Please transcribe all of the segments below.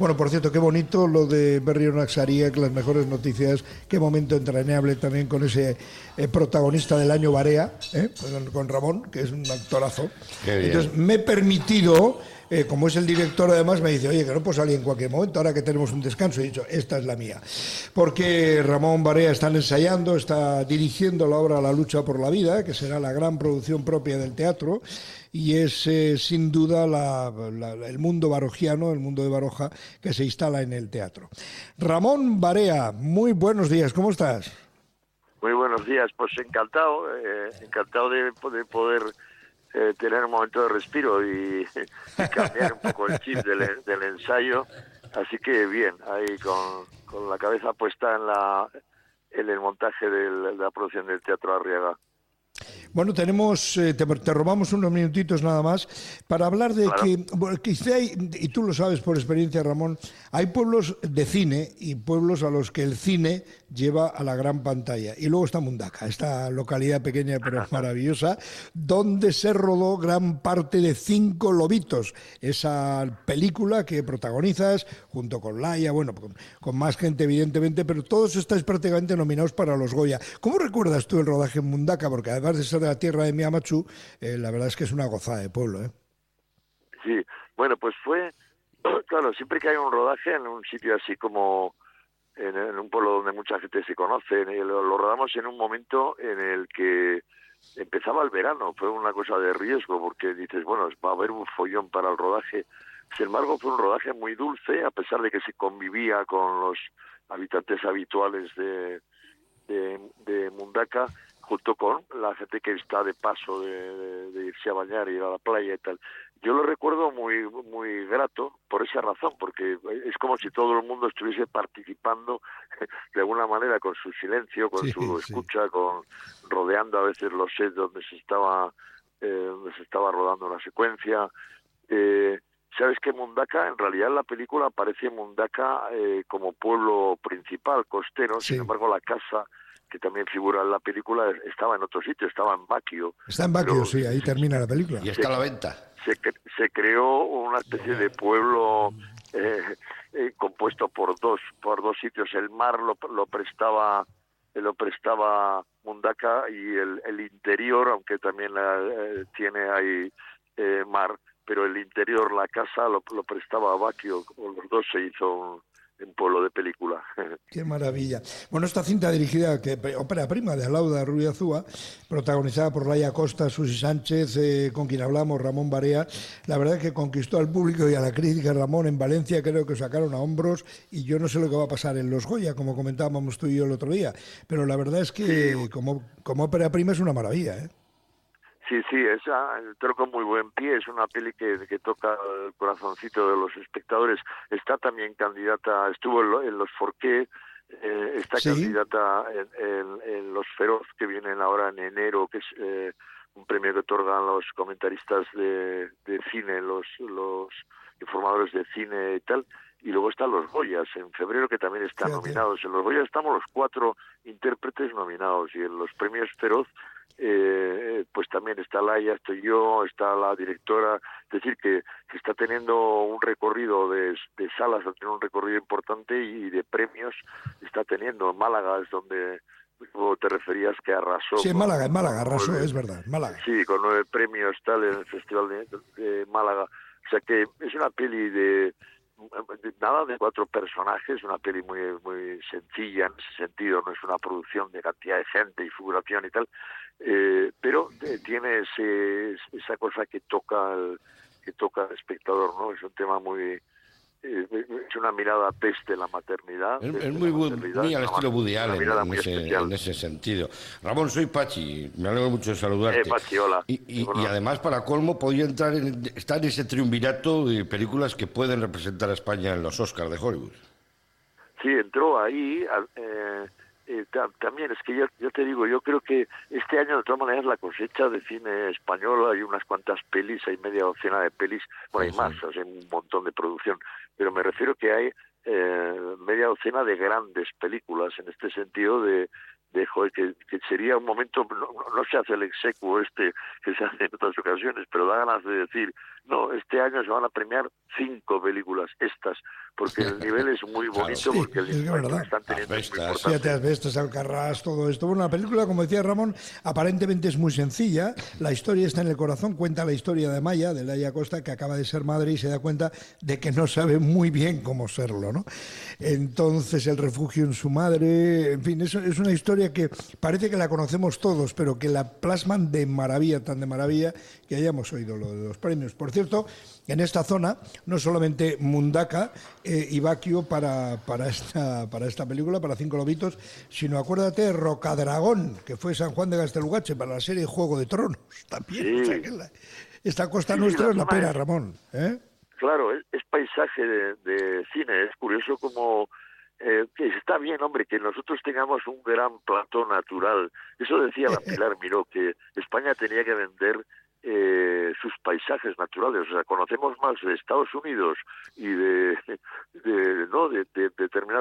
Bueno, por cierto, qué bonito lo de Berrio Naxaría, que las mejores noticias, qué momento entrañable también con ese eh, protagonista del año Barea, ¿eh? con, Ramón, que es un actorazo. Entonces, me he permitido, eh, como es el director además, me dice, oye, que no puedo salir en cualquier momento, ahora que tenemos un descanso, he dicho, esta es la mía. Porque Ramón Barea está ensayando, está dirigiendo la obra La lucha por la vida, que será la gran producción propia del teatro, y es eh, sin duda el mundo barojiano, el mundo de Baroja, que se instala en el teatro. Ramón Barea, muy buenos días, ¿cómo estás? Muy buenos días, pues encantado, eh, encantado de, poder eh, tener un momento de respiro y, cambiar un poco el chip del, ensayo, así que bien, ahí con, la cabeza puesta en la en el montaje de la producción del Teatro Arriaga. Bueno, tenemos, eh, te, robamos unos minutitos nada más para hablar de que, quizá y tú lo sabes por experiencia, Ramón, hay pueblos de cine y pueblos a los que el cine lleva a la gran pantalla. Y luego está Mundaka, esta localidad pequeña pero maravillosa, donde se rodó gran parte de Cinco Lobitos, esa película que protagonizas junto con Laia, bueno, con, con más gente evidentemente, pero todos estáis prácticamente nominados para los Goya. ¿Cómo recuerdas tú el rodaje en Mundaka? Porque además de ser de la tierra de Miamachu, eh, la verdad es que es una gozada de pueblo, ¿eh? Sí, bueno, pues fue, claro, siempre que hay un rodaje en un sitio así como en, un pueblo donde mucha gente se conoce, lo, lo, rodamos en un momento en el que empezaba el verano, fue una cosa de riesgo, porque dices, bueno, va a haber un follón para el rodaje. Sin embargo, fue un rodaje muy dulce, a pesar de que se convivía con los habitantes habituales de, de, de Mundaka, junto con la gente que está de paso de, irse a bañar y ir a la playa y tal. Yo lo recuerdo muy muy grato por esa razón, porque es como si todo el mundo estuviese participando de alguna manera con su silencio, con su escucha, con rodeando a veces los sets donde se estaba eh, donde se estaba rodando una secuencia. Eh, Sabes que Mundaka, en realidad en la película aparece Mundaka eh, como pueblo principal, costero, sin embargo la casa que también figura en la película, estaba en otro sitio, estaba en Baquio. Está en Baquio, sí, ahí termina la película. Y está a la venta. Se, se creó una especie de pueblo eh, eh, compuesto por dos por dos sitios. El mar lo, lo prestaba lo prestaba Mundaka y el, el interior, aunque también eh, tiene ahí mar, pero el interior, la casa, lo, lo prestaba a Baquio. Los dos se hizo un, en pueblo de película. Qué maravilla. Bueno, esta cinta dirigida, que ópera prima de Alauda Azúa, protagonizada por Laia Costa, Susi Sánchez, eh, con quien hablamos, Ramón Barea, la verdad es que conquistó al público y a la crítica Ramón en Valencia, creo que sacaron a hombros y yo no sé lo que va a pasar en Los Goya, como comentábamos tú y yo el otro día, pero la verdad es que como, como ópera prima es una maravilla, ¿eh? Sí, sí, es el troco muy buen pie, es una peli que, que toca el corazoncito de los espectadores. Está también candidata, estuvo en, Los Forqué, eh, está candidata en, en, Los Feroz, que vienen ahora en enero, que es eh, un premio que otorgan los comentaristas de, de cine, los, los informadores de cine y tal. Y luego están los Goyas, en febrero, que también están nominados. En los Goyas estamos los cuatro intérpretes nominados y en los premios Feroz eh, pues también está Laia, estoy yo, está la directora, es decir, que, está teniendo un recorrido de, salas, ha tenido un recorrido importante y de premios está teniendo. Málaga es donde te referías que arrasó. Sí, en Málaga, en Málaga arrasó, es verdad, Málaga. Sí, con nueve premios tal en el Festival de, Málaga. O sea que es una peli de, nada de cuatro personajes, una peli muy muy sencilla en ese sentido, no es una producción de cantidad de gente y figuración y tal, eh, pero eh, tiene ese, esa cosa que toca al, que toca al espectador, ¿no? Es un tema muy es una mirada peste la maternidad. Es, muy, muy, al estilo Woody Allen en ese, en ese, sentido. Ramón, soy Pachi, me alegro mucho de saludarte. Pachi, hola. Y, y, además, para colmo, podía entrar en, estar en ese triunvirato de películas que pueden representar a España en los Oscars de Hollywood. Sí, entró ahí. Eh, eh, también es que yo, yo, te digo, yo creo que este año de todas maneras la cosecha de cine español hay unas cuantas pelis, hay media docena de pelis, bueno, hay más, hay un montón de producción, pero me refiero que hay eh, media docena de grandes películas en este sentido de, de joder, que, que, sería un momento, no, no, se hace el execuo este que se hace en otras ocasiones, pero da ganas de decir, no, este año se van a premiar cinco películas, estas, porque el nivel es muy bonito, porque el impacto que están teniendo es muy. Fíjate, Alcarrás, todo esto. Bueno, la película, como decía Ramón, aparentemente es muy sencilla. La historia está en el corazón, cuenta la historia de Maya, de Laia Costa, que acaba de ser madre y se da cuenta de que no sabe muy bien cómo serlo, ¿no? Entonces, el refugio en su madre, en fin, eso es una historia que parece que la conocemos todos, pero que la plasman de maravilla, tan de maravilla, que hayamos oído lo de los premios. Por cierto, en esta zona, no solamente Mundaka eh, y Baquio para, para, esta, para esta película, para Cinco Lobitos, sino acuérdate, Rocadragón, que fue San Juan de Gastelugache para la serie Juego de Tronos. También. esta costa nuestra es la pena, Ramón. ¿eh? Claro, es, paisaje de, cine. Es curioso como eh, que está bien, hombre, que nosotros tengamos un gran plato natural. Eso decía la Pilar Miró, que España tenía que vender eh, sus paisajes naturales. O sea, conocemos más de Estados Unidos y de, de no de, de,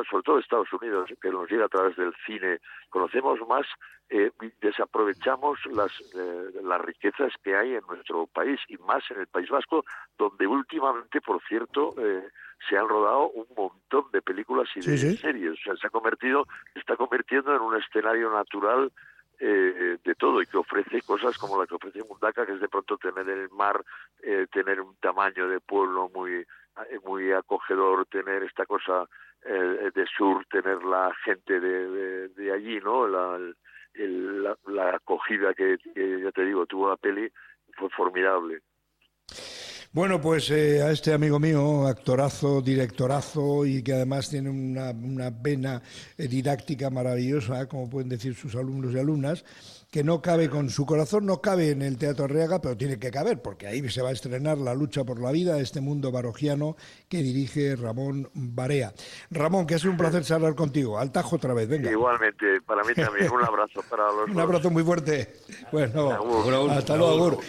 sobre todo de Estados Unidos, que nos llega a través del cine. Conocemos más eh, desaprovechamos las, eh, las riquezas que hay en nuestro país y más en el País Vasco, donde últimamente, por cierto, eh, se han rodado un montón de películas y de series. O sea, se ha convertido, está convirtiendo en un escenario natural eh, de todo y que ofrece cosas como la que ofrece Mundaka, que es de pronto tener el mar, eh, tener un tamaño de pueblo muy eh, muy acogedor, tener esta cosa eh, de sur, tener la gente de, de, allí, ¿no? La, la, acogida que, que, ya te digo, tuvo la peli fue formidable. Bueno, pues eh, a este amigo mío, actorazo, directorazo y que además tiene una, una vena eh, didáctica maravillosa, como pueden decir sus alumnos y alumnas, que no cabe con su corazón, no cabe en el Teatro Reaga, pero tiene que caber, porque ahí se va a estrenar La lucha por la vida, este mundo barogiano que dirige Ramón Barea. Ramón, que ha sido un placer charlar contigo. Al tajo otra vez, venga. Igualmente, para mí también. Un abrazo para los Un abrazo muy fuerte. Bueno, hasta luego, Agur.